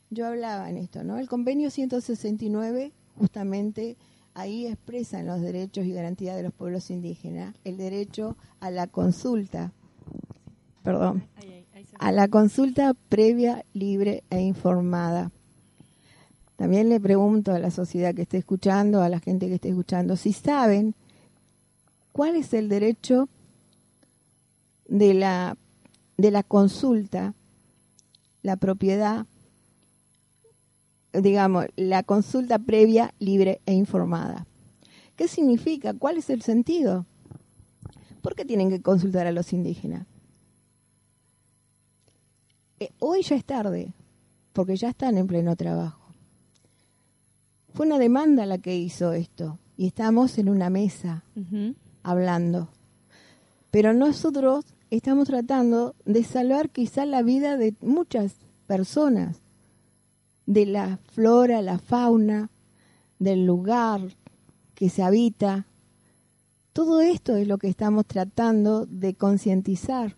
Yo hablaba en esto, ¿no? El convenio 169 justamente ahí expresan los derechos y garantías de los pueblos indígenas, el derecho a la consulta, perdón, a la consulta previa, libre e informada. También le pregunto a la sociedad que esté escuchando, a la gente que esté escuchando, si saben cuál es el derecho de la, de la consulta, la propiedad digamos, la consulta previa, libre e informada. ¿Qué significa? ¿Cuál es el sentido? ¿Por qué tienen que consultar a los indígenas? Eh, hoy ya es tarde, porque ya están en pleno trabajo. Fue una demanda la que hizo esto, y estamos en una mesa hablando. Pero nosotros estamos tratando de salvar quizá la vida de muchas personas de la flora, la fauna, del lugar que se habita. Todo esto es lo que estamos tratando de concientizar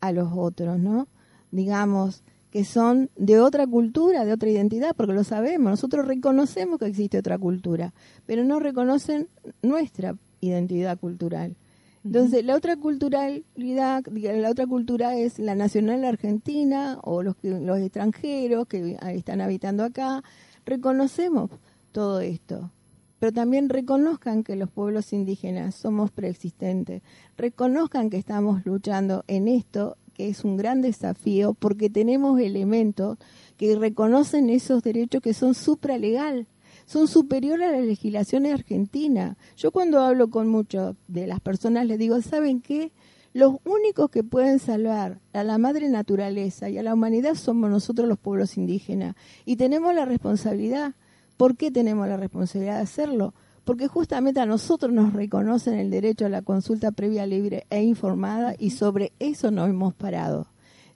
a los otros, ¿no? Digamos que son de otra cultura, de otra identidad, porque lo sabemos, nosotros reconocemos que existe otra cultura, pero no reconocen nuestra identidad cultural. Entonces, la otra culturalidad, la otra cultura es la nacional argentina o los, los extranjeros que están habitando acá. Reconocemos todo esto, pero también reconozcan que los pueblos indígenas somos preexistentes, reconozcan que estamos luchando en esto, que es un gran desafío, porque tenemos elementos que reconocen esos derechos que son supralegal son superiores a la legislación argentina. Yo cuando hablo con muchas de las personas les digo, ¿saben qué? Los únicos que pueden salvar a la madre naturaleza y a la humanidad somos nosotros los pueblos indígenas. Y tenemos la responsabilidad. ¿Por qué tenemos la responsabilidad de hacerlo? Porque justamente a nosotros nos reconocen el derecho a la consulta previa, libre e informada y sobre eso nos hemos parado.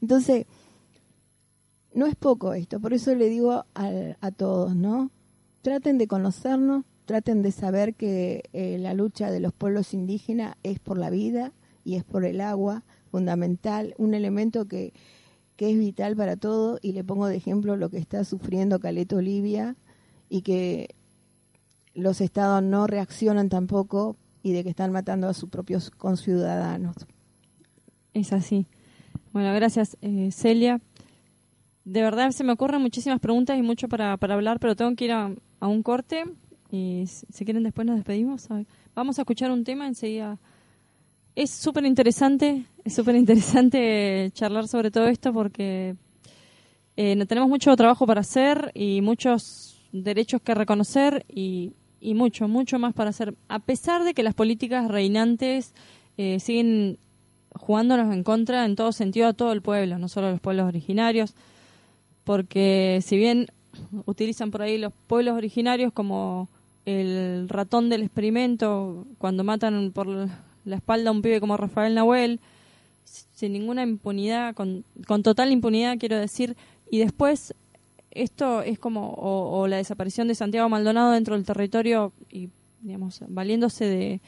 Entonces, no es poco esto, por eso le digo a, a todos, ¿no? Traten de conocernos, traten de saber que eh, la lucha de los pueblos indígenas es por la vida y es por el agua, fundamental, un elemento que, que es vital para todo y le pongo de ejemplo lo que está sufriendo Caleta Olivia y que los estados no reaccionan tampoco y de que están matando a sus propios conciudadanos. Es así. Bueno, gracias eh, Celia. De verdad se me ocurren muchísimas preguntas y mucho para, para hablar, pero tengo que ir a, a un corte y si quieren después nos despedimos. Vamos a escuchar un tema enseguida. Es súper interesante, es súper interesante charlar sobre todo esto porque eh, tenemos mucho trabajo para hacer y muchos derechos que reconocer y y mucho, mucho más para hacer, a pesar de que las políticas reinantes eh, siguen jugándonos en contra en todo sentido a todo el pueblo, no solo a los pueblos originarios, porque si bien utilizan por ahí los pueblos originarios como el ratón del experimento, cuando matan por la espalda a un pibe como Rafael Nahuel, sin ninguna impunidad, con, con total impunidad quiero decir, y después esto es como, o, la desaparición de Santiago Maldonado dentro del territorio y, digamos, valiéndose de,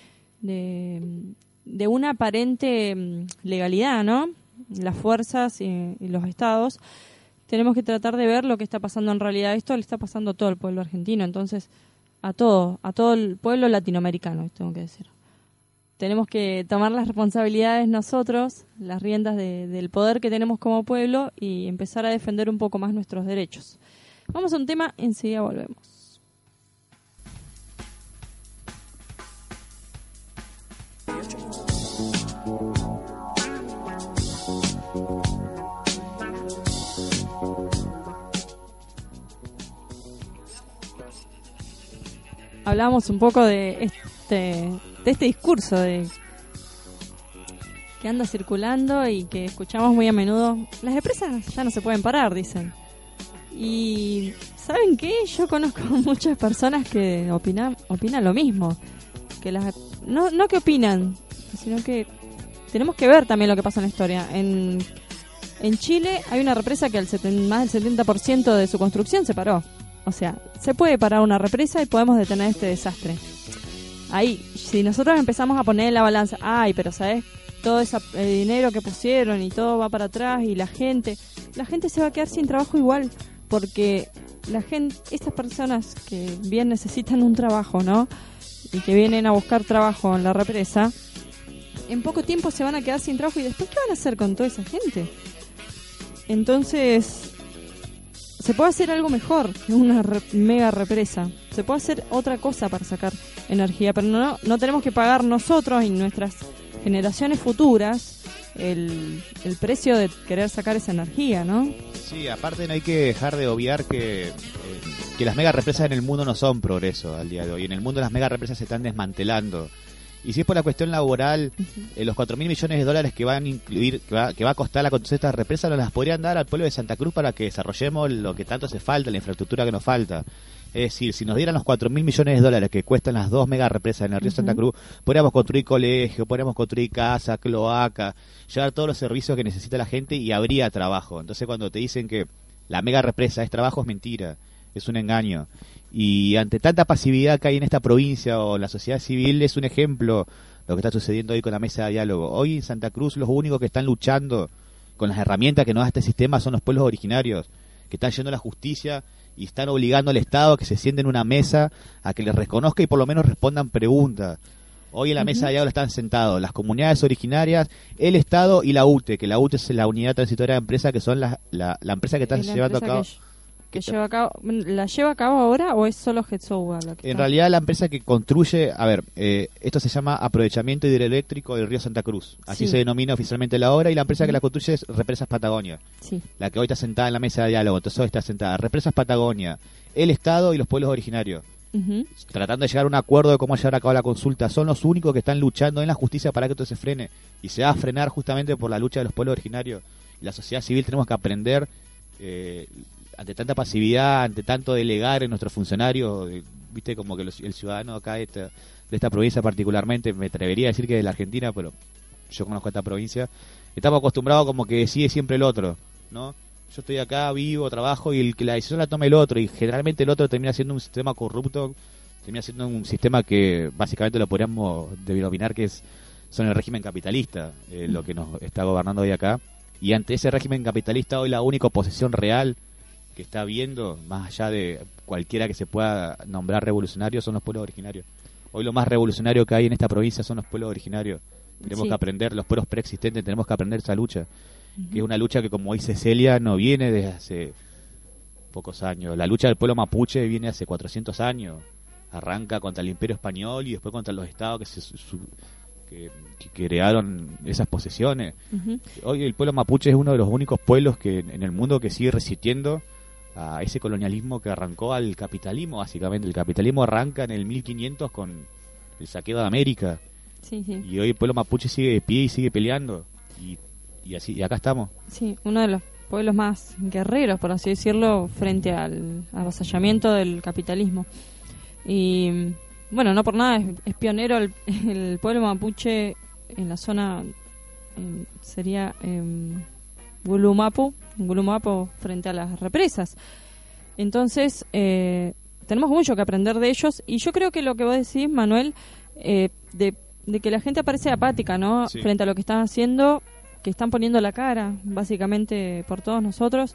de, una aparente mm, legalidad, ¿no? Las fuerzas y, los estados, tenemos que tratar de ver lo que está pasando en realidad. Esto le está pasando a todo el pueblo argentino, entonces, a todo, a todo el pueblo latinoamericano, tengo que decir tenemos que tomar las responsabilidades nosotros, las riendas del poder que tenemos como pueblo y empezar a defender un poco más nuestros derechos. Vamos a un tema, enseguida volvemos. Hablamos un poco de este de este discurso de que anda circulando y que escuchamos muy a menudo. Las empresas ya no se pueden parar, dicen. Y ¿saben qué? Yo conozco muchas personas que opinan opinan lo mismo. Que las no no que opinan, sino que tenemos que ver también lo que pasa en la historia. En en Chile hay una represa que al más del 70% de su construcción se paró. O sea, se puede parar una represa y podemos detener este desastre ahí, si nosotros empezamos a poner en la balanza, ay, pero ¿sabes? Todo ese dinero que pusieron y todo va para atrás y la gente, la gente se va a quedar sin trabajo igual, porque la gente, estas personas que bien necesitan un trabajo, ¿no? Y que vienen a buscar trabajo en la represa, en poco tiempo se van a quedar sin trabajo y después, ¿qué van a hacer con toda esa gente? Entonces, se puede hacer algo mejor que una mega represa. Se puede hacer otra cosa para sacar energía, pero no, no tenemos que pagar nosotros y nuestras generaciones futuras el, el precio de querer sacar esa energía, ¿no? Sí, aparte no hay que dejar de obviar que, eh, que las mega represas en el mundo no son progreso al día de hoy. En el mundo las mega represas se están desmantelando. Y si es por la cuestión laboral, eh, los 4 mil millones de dólares que van a incluir, que va, que va a costar la construcción de estas represas, nos las podrían dar al pueblo de Santa Cruz para que desarrollemos lo que tanto hace falta, la infraestructura que nos falta. Es decir, si nos dieran los 4 mil millones de dólares que cuestan las dos mega represas en el río Santa Cruz, podríamos construir colegio, podríamos construir casa, cloaca, llevar todos los servicios que necesita la gente y habría trabajo. Entonces cuando te dicen que la mega represa es trabajo es mentira, es un engaño. Y ante tanta pasividad que hay en esta provincia o en la sociedad civil, es un ejemplo lo que está sucediendo hoy con la mesa de diálogo. Hoy en Santa Cruz los únicos que están luchando con las herramientas que nos da este sistema son los pueblos originarios, que están yendo a la justicia y están obligando al Estado a que se sienten en una mesa, a que les reconozca y por lo menos respondan preguntas. Hoy en la mesa de diálogo están sentados las comunidades originarias, el Estado y la UTE, que la UTE es la unidad transitoria de empresa, que son la, la, empresa que están llevando a cabo que lleva a cabo, ¿La lleva a cabo ahora o es solo Hetsowa? En realidad la empresa que construye, a ver, eh, esto se llama aprovechamiento hidroeléctrico del río Santa Cruz. Así se denomina oficialmente la obra y la empresa que la construye es Represas Patagonia. Sí. La que hoy está sentada en la mesa de diálogo, entonces hoy está sentada Represas Patagonia, el Estado y los pueblos originarios. Tratando de llegar a un acuerdo de cómo llevar a cabo la consulta. Son los únicos que están luchando en la justicia para que esto se frene. Y se va a frenar justamente por la lucha de los pueblos originarios. la sociedad civil tenemos que aprender eh, ante tanta pasividad, ante tanto delegar en nuestros funcionarios, eh, viste como que el ciudadano acá de esta, de esta provincia particularmente, me atrevería a decir que de la Argentina, pero yo conozco esta provincia, estamos acostumbrados como que decide siempre el otro, ¿no? Yo estoy acá, vivo, trabajo y el que la decisión la toma el otro y generalmente el otro termina siendo un sistema corrupto, termina siendo un sistema que básicamente lo podríamos denominar que es son el régimen capitalista, eh, lo que nos está gobernando hoy acá. Y ante ese régimen capitalista hoy la única oposición real que está viendo, más allá de cualquiera que se pueda nombrar revolucionario, son los pueblos originarios. Hoy lo más revolucionario que hay en esta provincia son los pueblos originarios. Tenemos que aprender, los pueblos preexistentes, tenemos que aprender esa lucha, que es una lucha que, como dice Celia, no viene desde hace pocos años. La lucha del pueblo mapuche viene hace 400 años. Arranca contra el imperio español y después contra los estados que se, que, crearon esas posesiones. Hoy el pueblo mapuche es uno de los únicos pueblos que en el mundo que sigue resistiendo a ese colonialismo que arrancó al capitalismo, básicamente. El capitalismo arranca en el 1500 con el saqueo de América. Sí, sí. Y hoy el pueblo mapuche sigue de pie y sigue peleando. Y, y así, y acá estamos. Sí, uno de los pueblos más guerreros, por así decirlo, frente al avasallamiento del capitalismo. Y bueno, no por nada es, es pionero el, el pueblo mapuche en la zona, em, sería en Gulumapu, Gulumapu frente a las represas. Entonces, eh, tenemos mucho que aprender de ellos y yo creo que lo que vos decís, Manuel, eh, de, de que la gente aparece apática, ¿no? Sí. Frente a lo que están haciendo, que están poniendo la cara, básicamente, por todos nosotros,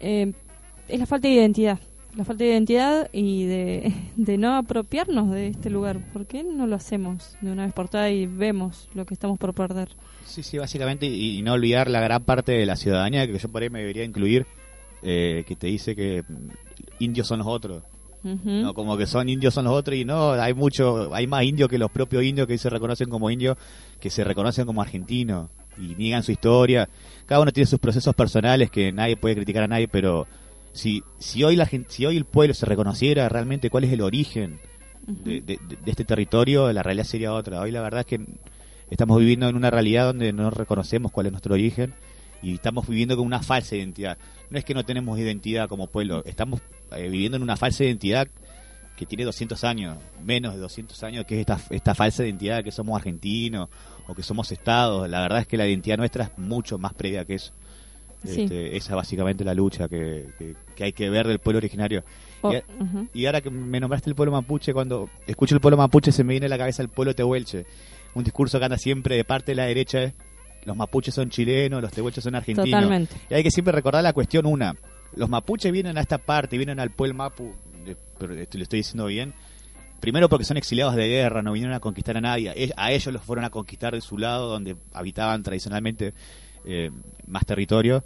eh, es la falta de identidad. La falta de identidad y de, de no apropiarnos de este lugar. ¿Por qué no lo hacemos de una vez por todas y vemos lo que estamos por perder? Sí, sí, básicamente, y, y no olvidar la gran parte de la ciudadanía que yo por ahí me debería incluir, eh, que te dice que mm, indios son los otros. No, como que son indios son los otros y no, hay mucho, hay más indios que los propios indios que se reconocen como indios, que se reconocen como argentinos y niegan su historia. Cada uno tiene sus procesos personales que nadie puede criticar a nadie, pero si, si hoy la gente, si hoy el pueblo se reconociera realmente cuál es el origen de, de- de- de este territorio, la realidad sería otra. Hoy la verdad es que estamos viviendo en una realidad donde no reconocemos cuál es nuestro origen y estamos viviendo con una falsa identidad. No es que no tenemos identidad como pueblo, estamos eh, viviendo en una falsa identidad que tiene 200 años, menos de 200 años, que es esta, esta falsa identidad de que somos argentinos o que somos estados. La verdad es que la identidad nuestra es mucho más previa que eso. Sí. Este, esa es básicamente la lucha que, que- que hay que ver del pueblo originario. O- Y, ahora que me nombraste el pueblo mapuche, cuando escucho el pueblo mapuche se me viene a la cabeza el pueblo tehuelche. Un discurso que anda siempre de parte de la derecha es, los mapuches son chilenos, los tehuelches son argentinos. Totalmente. Y hay que siempre recordar la cuestión una. Los mapuches vienen a esta parte, vienen al pueblo mapu, pero esto lo estoy diciendo bien. Primero porque son exiliados de guerra, no vinieron a conquistar a nadie. A ellos los fueron a conquistar de su lado, donde habitaban tradicionalmente eh, más territorio.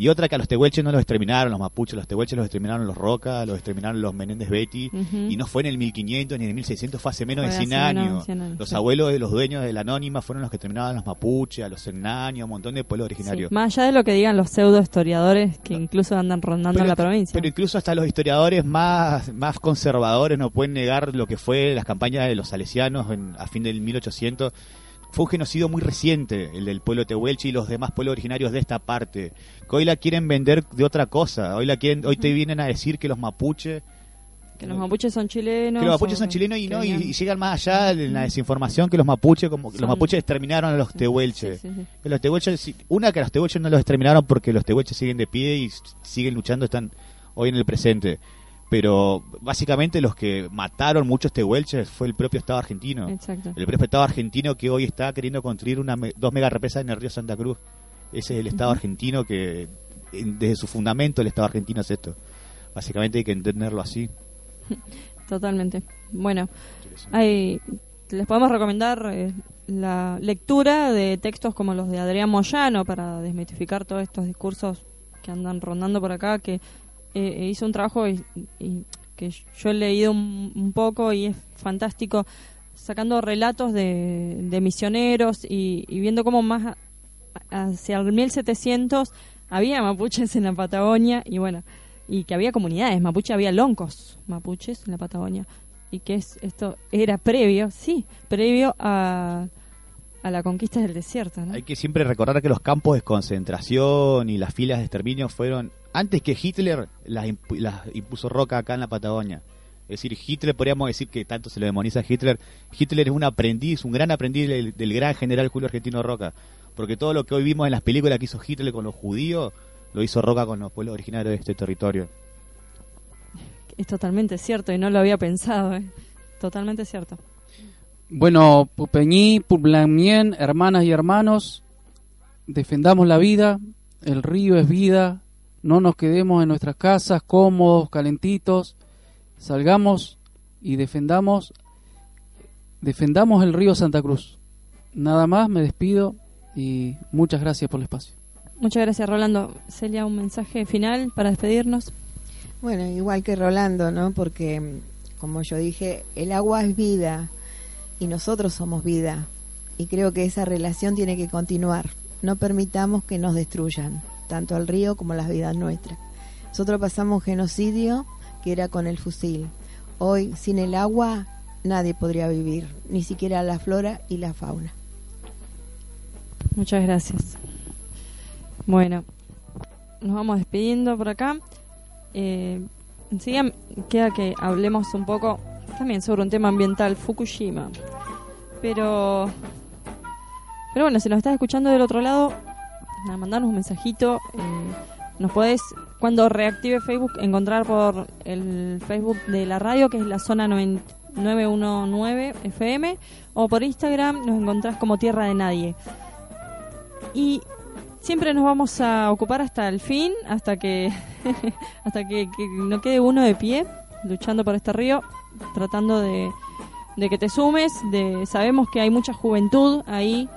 Y otra que a los tehuelches no los exterminaron los mapuches, los tehuelches los exterminaron los Roca, los exterminaron los Menéndez Betty. Y no fue en el 1500 ni en el 1600, fue hace menos Fue de hace 100 menos de años. 100 años, Los sí. abuelos de los dueños de la anónima fueron los que terminaban los mapuches, a los hernanios, un montón de pueblos originarios. Sí, Más allá de lo que digan los pseudo historiadores que incluso andan rondando la provincia. Pero incluso hasta los historiadores más, más conservadores no pueden negar lo que fue las campañas de los salesianos en- a fin del 1800. Fue un genocidio muy reciente, el del pueblo tehuelche y los demás pueblos originarios de esta parte. Que hoy la quieren vender de otra cosa. Hoy la quieren, hoy te vienen a decir que los mapuches, que los mapuches son chilenos. que los mapuches son chilenos y no y, llegan más allá en la desinformación que los mapuches como que los mapuches exterminaron a los tehuelches. Sí, sí, sí. Que Los tehuelches, una que los tehuelches no los exterminaron porque los tehuelches siguen de pie y siguen luchando, están hoy en el presente. Pero básicamente los que mataron muchos tehuelches fue el propio Estado argentino. Exacto. El propio Estado argentino que hoy está queriendo construir una dos mega represas en el río Santa Cruz. Ese es el Estado argentino que, en- desde su fundamento, el Estado argentino es esto. Básicamente hay que entenderlo así. Totalmente. Bueno, hay, les podemos recomendar eh, la lectura de textos como los de Adrián Moyano para desmitificar todos estos discursos que andan rondando por acá, que eh, hizo un trabajo y, y que yo he leído un, un poco y es fantástico, sacando relatos de, de misioneros y, y viendo cómo más hacia el 1700 había mapuches en la Patagonia y bueno, y que había comunidades mapuche, había loncos mapuches en la Patagonia y que es esto era previo, sí, previo a, a la conquista del desierto. Hay que siempre recordar que los campos de concentración y las filas de exterminio fueron antes que Hitler las, impu- las impuso Roca acá en la Patagonia. Es decir, Hitler, podríamos decir que tanto se le demoniza a Hitler. Hitler es un aprendiz, un gran aprendiz del, del gran general Julio Argentino Roca. Porque todo lo que hoy vimos en las películas que hizo Hitler con los judíos, lo hizo Roca con los pueblos originarios de este territorio. Es totalmente cierto y no lo había pensado, ¿eh? Totalmente cierto. Bueno, Pupeñí, Puplamien, hermanas y hermanos, defendamos la vida, el río es vida, no nos quedemos en nuestras casas cómodos, calentitos, salgamos y defendamos, defendamos el río Santa Cruz. Nada más, me despido y muchas gracias por el espacio. Muchas gracias, Rolando. Celia, un mensaje final para despedirnos. Bueno, igual que Rolando, ¿no? Porque, como yo dije, el agua es vida y nosotros somos vida. Y creo que esa relación tiene que continuar. No permitamos que nos destruyan, tanto el río como las vidas nuestras. Nosotros pasamos genocidio, que era con el fusil. Hoy, sin el agua, nadie podría vivir, ni siquiera la flora y la fauna. Muchas gracias. Bueno, nos vamos despidiendo por acá. Eh, enseguida queda que hablemos un poco también sobre un tema ambiental, Fukushima. Pero, pero bueno, si nos estás escuchando del otro lado, nada, mandanos un mensajito. eh, nos podés, cuando reactive Facebook, encontrar por el Facebook de la radio, que es la zona 90 919 FM, o por Instagram nos encontrás como Tierra de Nadie. Y siempre nos vamos a ocupar hasta el fin, hasta que hasta que no quede uno de pie, luchando por este río, tratando de, de que te sumes, de sabemos que hay mucha juventud ahí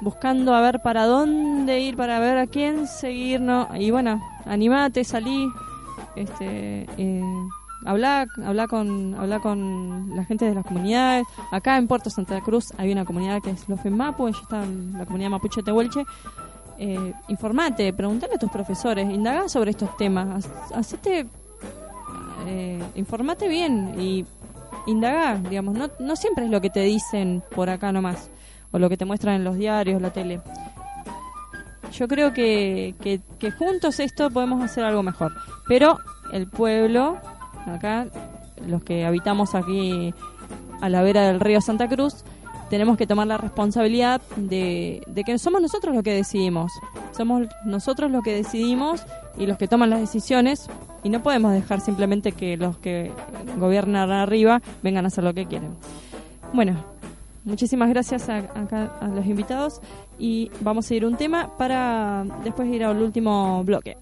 buscando a ver para dónde ir, para ver a quién seguir, ¿no? Y bueno, animate, salí, este, eh, habla, habla con, habla con la gente de las comunidades. Acá en Puerto Santa Cruz hay una comunidad que es los FEMAPU, ellos están en la comunidad mapuche Tehuelche. Eh, informate, preguntale a tus profesores, indaga sobre estos temas, ha- hacete, eh, informate bien y indagar, digamos, no, no siempre es lo que te dicen por acá nomás, o lo que te muestran en los diarios, la tele. Yo creo que, juntos esto podemos hacer algo mejor. Pero el pueblo, acá, los que habitamos aquí a la vera del río Santa Cruz, tenemos que tomar la responsabilidad de que somos nosotros los que decidimos. Somos nosotros los que decidimos y los que toman las decisiones y no podemos dejar simplemente que los que gobiernan arriba vengan a hacer lo que quieren. Bueno, muchísimas gracias a, a los invitados y vamos a ir un tema para después ir al último bloque.